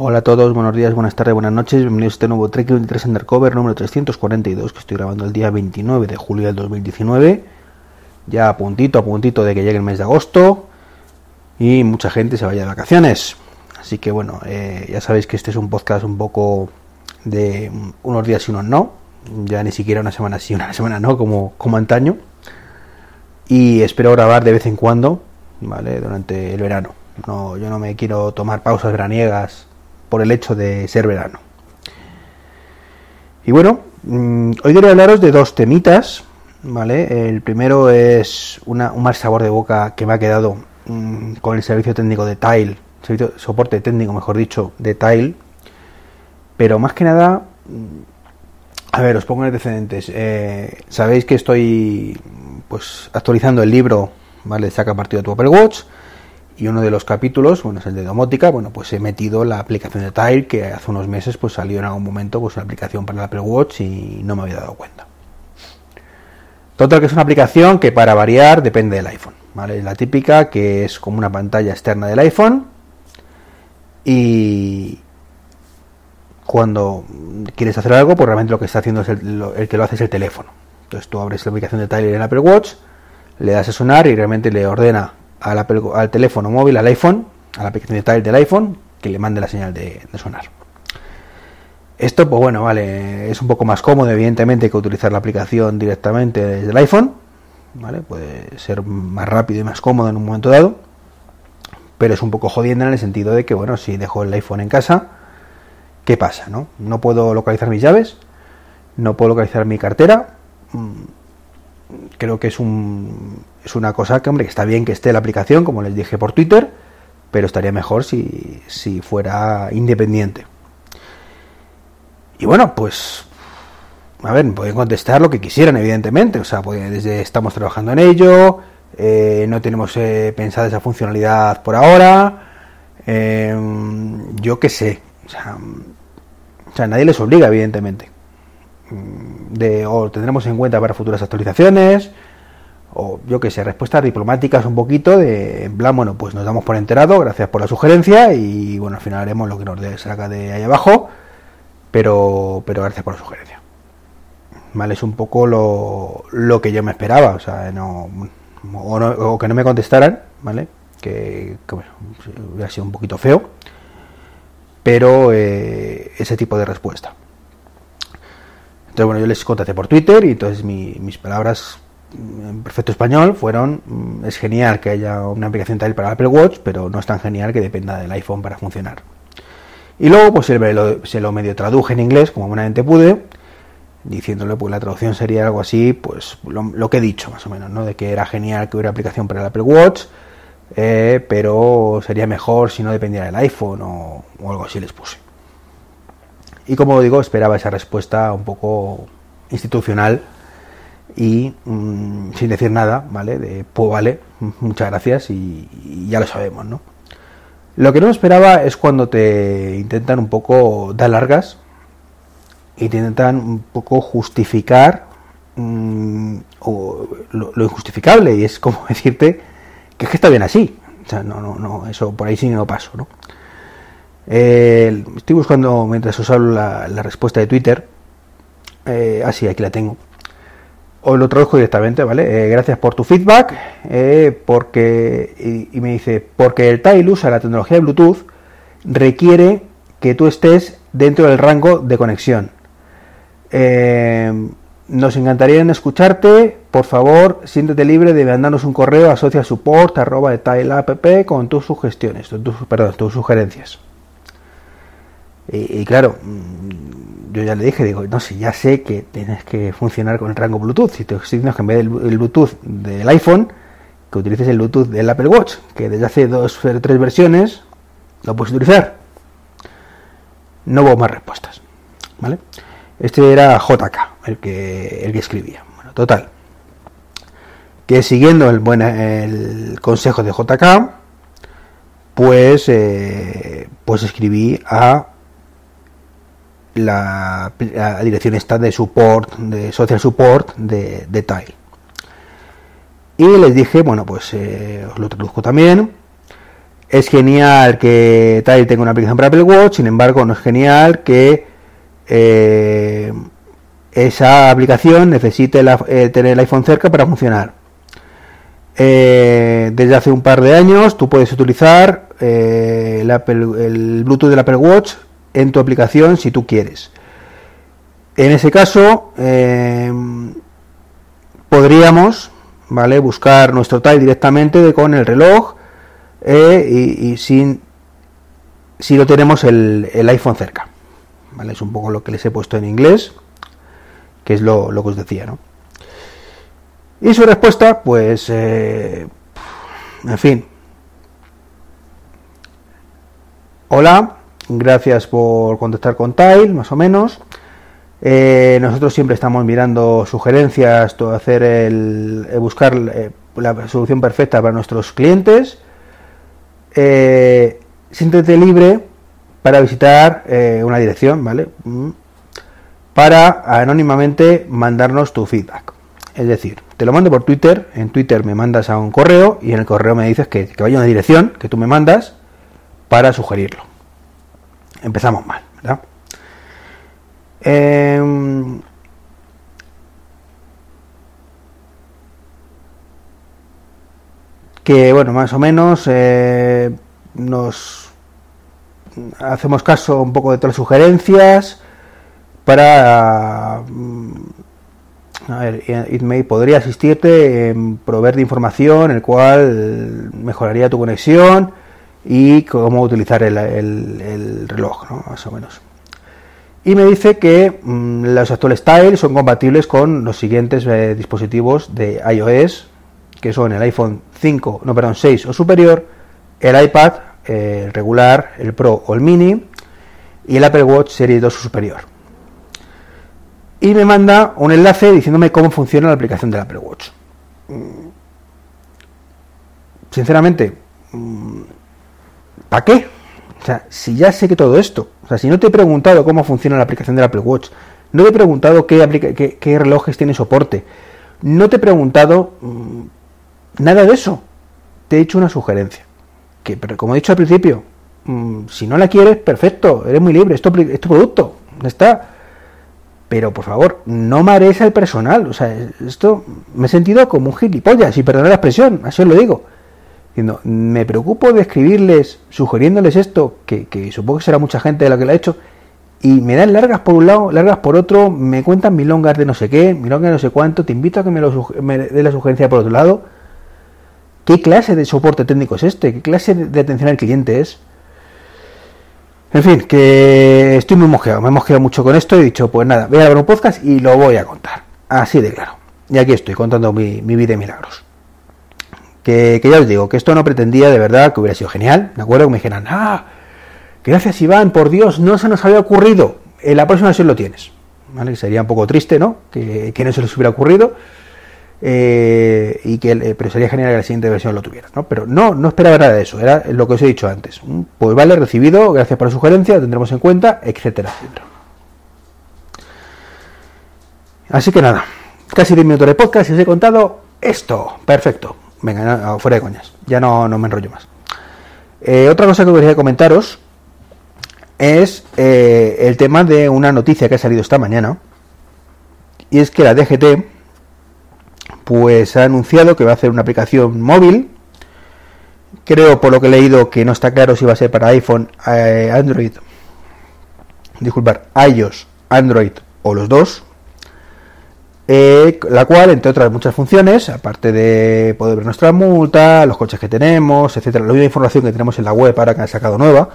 Hola a todos, buenos días, buenas tardes, buenas noches. Bienvenidos a este nuevo Trek 23 Undercover número 342 que estoy grabando el día 29 de julio del 2019. Ya a puntito, a puntito de que llegue el mes de agosto y mucha gente se vaya de vacaciones. Así que bueno, eh, ya sabéis que este es un podcast un poco de unos días y unos no. Ya ni siquiera una semana sí, una semana no, como, como antaño. Y espero grabar de vez en cuando, ¿vale? Durante el verano. No, yo no me quiero tomar pausas graniegas por el hecho de ser verano. Y bueno, mm, hoy quería hablaros de dos temitas, ¿vale? El primero es un mal sabor de boca que me ha quedado mm, con el servicio técnico de Tile, servicio, soporte técnico, mejor dicho, de Tile. Pero más que nada, mm, a ver, os pongo antecedentes. Eh, Sabéis que estoy pues actualizando el libro, ¿vale? Saca partido de tu Apple Watch y uno de los capítulos, bueno, es el de domótica, bueno, pues he metido la aplicación de Tile que hace unos meses pues salió en algún momento pues la aplicación para el Apple Watch y no me había dado cuenta. Total que es una aplicación que para variar depende del iPhone, ¿vale? La típica que es como una pantalla externa del iPhone y cuando quieres hacer algo, pues realmente lo que está haciendo es el, el que lo hace es el teléfono. Entonces tú abres la aplicación de Tile en Apple Watch, le das a sonar y realmente le ordena al, teléfono móvil, al iPhone, a la aplicación de Tile del iPhone, que le mande la señal de, sonar. Esto, pues bueno, vale, es un poco más cómodo, evidentemente, que utilizar la aplicación directamente desde el iPhone, ¿vale? Puede ser más rápido y más cómodo en un momento dado, pero es un poco jodiendo en el sentido de que, bueno, si dejo el iPhone en casa, ¿qué pasa, no? No puedo localizar mis llaves, no puedo localizar mi cartera, mm, creo que es un, es una cosa que, hombre, que está bien que esté la aplicación, como les dije por Twitter, pero estaría mejor si, si fuera independiente. Y bueno, pues, a ver, pueden contestar lo que quisieran, evidentemente. O sea, pues, desde estamos trabajando en ello, eh, no tenemos eh, pensada esa funcionalidad por ahora. Em, yo qué sé. O sea, nadie les obliga, evidentemente. De, o tendremos en cuenta para futuras actualizaciones o yo que sé, respuestas diplomáticas un poquito de, en plan, bueno, pues nos damos por enterado, gracias por la sugerencia y bueno, al final haremos lo que nos salga de ahí abajo, pero, pero gracias por la sugerencia. Vale, es un poco lo, lo que yo me esperaba, o sea, no o, que no me contestaran, ¿vale? Que, bueno, hubiera sido un poquito feo, pero eh, ese tipo de respuesta. Entonces, bueno, yo les contacté por Twitter y entonces mis palabras en perfecto español fueron mm, es genial que haya una aplicación tal para Apple Watch, pero no es tan genial que dependa del iPhone para funcionar. Y luego pues se lo, se lo medio traduje en inglés como buenamente pude, diciéndole pues la traducción sería algo así, pues lo, que he dicho más o menos, ¿no? De que era genial que hubiera aplicación para el Apple Watch, eh, pero sería mejor si no dependiera del iPhone o, o algo así les puse. Y como digo, esperaba esa respuesta un poco institucional y mm, sin decir nada, ¿vale? De, pues vale, muchas gracias y, ya lo sabemos, ¿no? Lo que no esperaba es cuando te intentan un poco dar largas y te intentan un poco justificar mm, lo, injustificable y es como decirte que es que está bien así. O sea, no, no, no, eso por ahí sí no paso, ¿no? Estoy buscando mientras os hablo la, respuesta de Twitter. Eh, ah, sí, aquí la tengo o lo traduzco directamente, ¿vale? Eh, gracias por tu feedback, eh, porque, y, me dice, porque el Tile usa la tecnología Bluetooth, requiere que tú estés dentro del rango de conexión. Eh, nos encantaría en escucharte, por favor, siéntete libre de mandarnos un correo a app con tus sugestiones, perdón, tus sugerencias. Y claro, yo ya le dije, digo, no sé, ya sé que tienes que funcionar con el rango Bluetooth. Si te estoy que en vez del Bluetooth del iPhone, que utilices el Bluetooth del Apple Watch, que desde hace dos o tres versiones lo puedes utilizar. No hubo más respuestas. ¿Vale? Este era JK, el que, el que escribía. Bueno, total. Que siguiendo el buen el consejo de JK, pues, eh, pues escribí a la, dirección está de support, de social support de, de Tile. Y les dije, bueno, pues eh, os lo traduzco también, es genial que Tile tenga una aplicación para Apple Watch, sin embargo no es genial que eh, esa aplicación necesite eh, tener el iPhone cerca para funcionar. Desde hace un par de años tú puedes utilizar el Bluetooth del Apple Watch en tu aplicación si tú quieres. En ese caso, podríamos ¿vale? buscar nuestro Tile directamente con el reloj y, sin si lo tenemos el, el iPhone cerca. ¿vale? Es un poco lo que les he puesto en inglés, que es lo, que os decía, ¿no? Y su respuesta, pues, eh, en fin. Hola, gracias por contactar con Tile, más o menos. Eh, nosotros siempre estamos mirando sugerencias, todo hacer el, buscar eh, la solución perfecta para nuestros clientes. siéntete libre para visitar eh, una dirección, ¿vale? Mm. Para anónimamente mandarnos tu feedback. Es decir, te lo mando por Twitter, en Twitter me mandas a un correo y en el correo me dices que, vaya una dirección que tú me mandas para sugerirlo. Empezamos mal, ¿verdad? Em, que bueno, más o menos eh, nos hacemos caso un poco de todas las sugerencias para mm, a ver, ItMate podría asistirte en proveer de información el cual mejoraría tu conexión y cómo utilizar el, reloj, ¿no? más o menos. Y me dice que mm, los actuales Style son compatibles con los siguientes eh, dispositivos de iOS, que son el iPhone 5, no, perdón, 6 o superior, el iPad el regular, el Pro o el Mini y el Apple Watch Serie 2 o superior. Y me manda un enlace diciéndome cómo funciona la aplicación del Apple Watch. Mm, sinceramente, mm, ¿para qué? O sea, si ya sé que todo esto, o sea, si no te he preguntado cómo funciona la aplicación del Apple Watch, no te he preguntado qué, qué, relojes tiene soporte, no te he preguntado mm, nada de eso, te he hecho una sugerencia pero como he dicho al principio, mm, si no la quieres, perfecto, eres muy libre, es tu, producto, está. Pero por favor, no marees al personal. O sea, esto me he sentido como un gilipollas, y perdonad la expresión, así os lo digo. Diciendo, me preocupo de escribirles, sugiriéndoles esto, que, supongo que será mucha gente de la que lo ha hecho, y me dan largas por un lado, largas por otro, me cuentan milongas de no sé qué, milongas de no sé cuánto, te invito a que me, lo, dé la sugerencia por otro lado ¿Qué clase de soporte técnico es este? ¿Qué clase de atención al cliente es? En fin, que estoy muy mosqueado, me he mosqueado mucho con esto y he dicho, pues nada, voy a grabar un podcast y lo voy a contar. Así de claro. Y aquí estoy contando mi, vida de milagros. Que, ya os digo, que esto no pretendía de verdad que hubiera sido genial, ¿de acuerdo? Que me dijeran, ah, gracias Iván, por Dios, no se nos había ocurrido. En la próxima versión lo tienes. ¿Vale? Sería un poco triste, ¿no? Que, que no se les hubiera ocurrido eh, y que eh, pero sería genial que la siguiente versión lo tuviera, ¿no? Pero no, no esperaba nada de eso, era lo que os he dicho antes. Mm, pues vale, recibido, gracias por la sugerencia, tendremos en cuenta, etcétera, etcétera. Así que nada, casi 10 minutos de podcast y os he contado esto. Perfecto. Venga, fuera de coñas, ya no, no me enrollo más. Eh, otra cosa que quería comentaros es el tema de una noticia que ha salido esta mañana. Y es que la DGT, pues ha anunciado que va a hacer una aplicación móvil. Creo, por lo que he leído, que no está claro si va a ser para iPhone, eh, Android, disculpar, iOS, Android o los dos. Eh, la cual, entre otras muchas funciones, aparte de poder ver nuestra multa, los coches que tenemos, etcétera, la misma información que tenemos en la web ahora que han sacado nueva,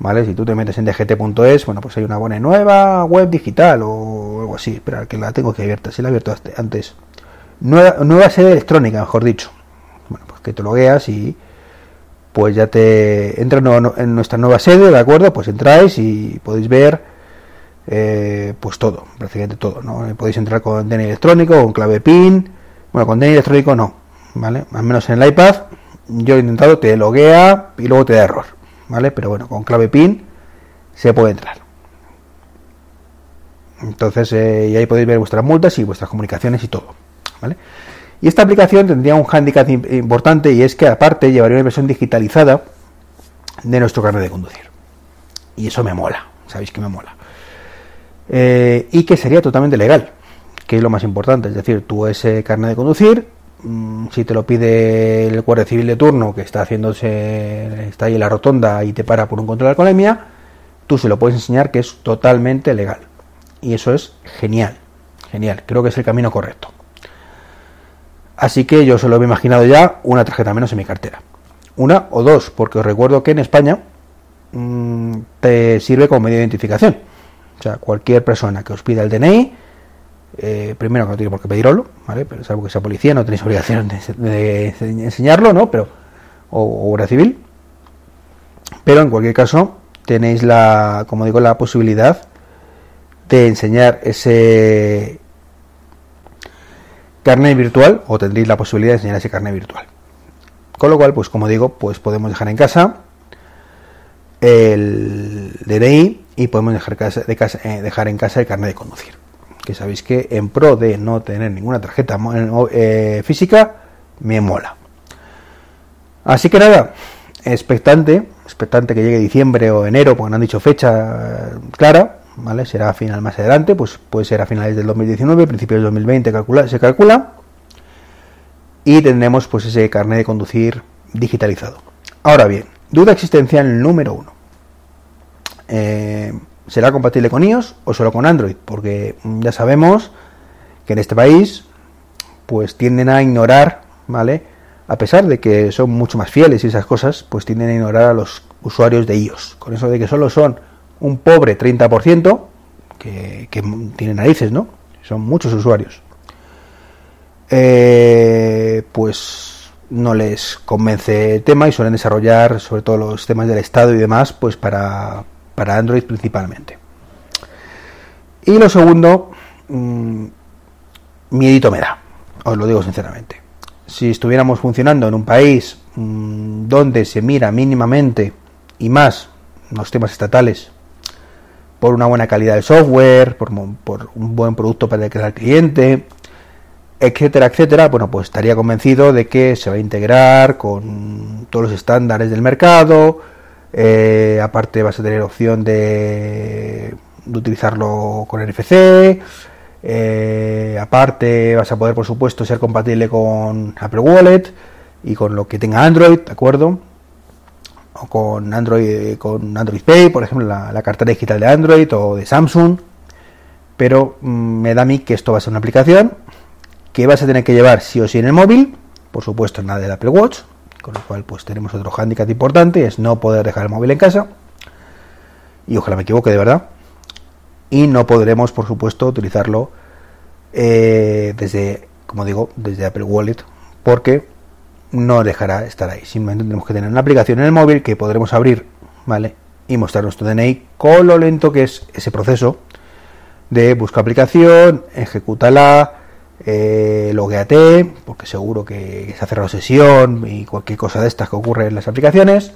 ¿vale? Si tú te metes en dgt.es, bueno, pues hay una buena nueva web digital o algo así, espera, que la tengo que abierta, si la he abierto antes nueva, sede electrónica, mejor dicho. Bueno, pues que te logueas y pues ya te entra en nuestra nueva sede, ¿de acuerdo? Pues entráis y podéis ver eh, pues todo, prácticamente todo, ¿no? Eh, podéis entrar con DNI electrónico, con clave PIN, bueno, con DNI electrónico no, ¿vale? Al menos en el iPad, yo he intentado, te loguea y luego te da error, ¿vale? Pero bueno, con clave PIN se puede entrar. Entonces, eh, y ahí podéis ver vuestras multas y vuestras comunicaciones y todo. Y esta aplicación tendría un hándicap importante y es que aparte llevaría una versión digitalizada de nuestro carnet de conducir. Y eso me mola, sabéis que me mola. Eh, y que sería totalmente legal, que es lo más importante. Es decir, tú ese carnet de conducir, mm, si te lo pide el Guardia Civil de turno que está haciéndose, está ahí en la rotonda y te para por un control de alcoholemia, tú se lo puedes enseñar que es totalmente legal. Y eso es genial, genial. Creo que es el camino correcto. Así que yo se lo he imaginado ya una tarjeta menos en mi cartera. Una o dos, porque os recuerdo que en España mm, te sirve como medio de identificación. O sea, cualquier persona que os pida el DNI, eh, primero que no tiene por qué pedirlo, ¿vale? Pero salvo que sea policía, no tenéis obligación de, enseñarlo, ¿no? Pero, o, o guardia civil. Pero en cualquier caso, tenéis la, como digo, la posibilidad de enseñar ese carnet virtual o tendréis la posibilidad de enseñar ese carnet virtual. Con lo cual, pues como digo, pues podemos dejar en casa el DNI y podemos eh, dejar en casa el carnet de conducir. Que sabéis que en pro de no tener ninguna tarjeta eh, física, me mola. Así que nada, expectante, expectante que llegue diciembre o enero, porque no han dicho fecha clara, ¿vale? Será a final más adelante, pues puede ser a finales del 2019, principios del 2020 calcula, se calcula, y tendremos pues ese carnet de conducir digitalizado. Ahora bien, duda existencial número uno. Eh, ¿Será compatible con iOS o solo con Android? Porque ya sabemos que en este país pues tienden a ignorar, ¿vale? a pesar de que son mucho más fieles y esas cosas, pues tienden a ignorar a los usuarios de iOS. Con eso de que solo son un pobre 30%, que, que tiene narices, ¿no? Son muchos usuarios. Eh, pues no les convence el tema y suelen desarrollar sobre todo los temas del Estado y demás, pues para, para Android principalmente. Y lo segundo, mmm, miedito me da, os lo digo sinceramente si estuviéramos funcionando en un país mmm, donde se mira mínimamente y más los temas estatales por una buena calidad de software, por, por un buen producto para el cliente, etcétera, etcétera, bueno, pues estaría convencido de que se va a integrar con todos los estándares del mercado, eh, aparte vas a tener opción de, utilizarlo con NFC, eh, aparte, vas a poder, por supuesto, ser compatible con Apple Wallet y con lo que tenga Android, ¿de acuerdo? O con Android, con Android Pay, por ejemplo, la, cartera digital de Android o de Samsung. Pero mm, me da a mí que esto va a ser una aplicación que vas a tener que llevar sí o sí en el móvil, por supuesto, nada del Apple Watch, con lo cual, pues tenemos otro hándicap importante: es no poder dejar el móvil en casa. Y ojalá me equivoque de verdad y no podremos, por supuesto, utilizarlo eh, desde, como digo, desde Apple Wallet, porque no dejará estar ahí. Simplemente tenemos que tener una aplicación en el móvil que podremos abrir, ¿vale? Y mostrar nuestro DNI con lo lento que es ese proceso de busca aplicación, ejecútala, eh, logueate, porque seguro que se ha cerrado sesión y cualquier cosa de estas que ocurre en las aplicaciones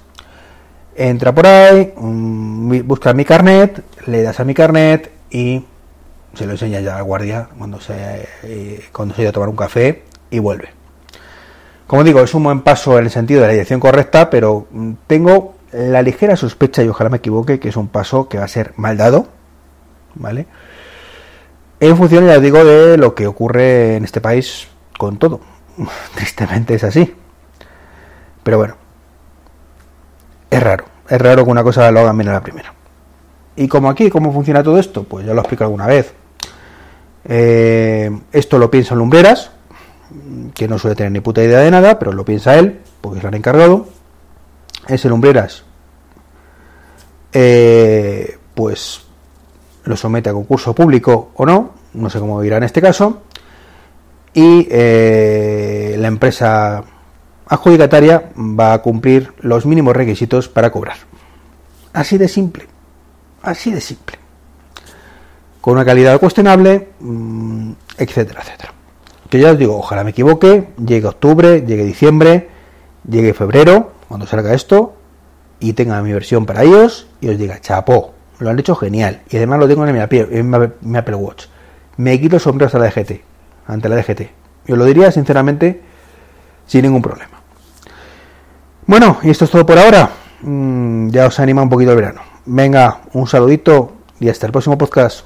entra por ahí, busca mi carnet, le das a mi carnet y se lo enseña ya al guardia cuando se, eh, cuando se a tomar un café y vuelve. Como digo, es un buen paso en el sentido de la dirección correcta, pero mm, tengo la ligera sospecha, y ojalá me equivoque, que es un paso que va a ser mal dado, ¿vale? En función, ya digo, de lo que ocurre en este país con todo. Tristemente es así. Pero bueno, es raro. Es raro que una cosa lo hagan bien a la primera. Y como aquí, ¿cómo funciona todo esto? Pues ya lo explico alguna vez. Eh, esto lo piensa Lumbreras, que no suele tener ni puta idea de nada, pero lo piensa él, porque se lo han encargado. Ese Lumbreras, eh, pues lo somete a concurso público o no, no sé cómo irá en este caso. Y eh, la empresa adjudicataria va a cumplir los mínimos requisitos para cobrar. Así de simple, así de simple. Con una calidad cuestionable, mm, etcétera, etcétera. Que ya os digo, ojalá me equivoque, llegue octubre, llegue diciembre, llegue febrero, cuando salga esto, y tenga mi versión para ellos, y os diga, chapo, lo han hecho genial, y además lo tengo en mi Apple, Watch. Me quito el sombrero hasta la DGT, ante la DGT. Yo lo diría sinceramente sin ningún problema. Bueno, y esto es todo por ahora. mm, ya os anima un poquito el verano. Venga, un saludito y hasta el próximo podcast.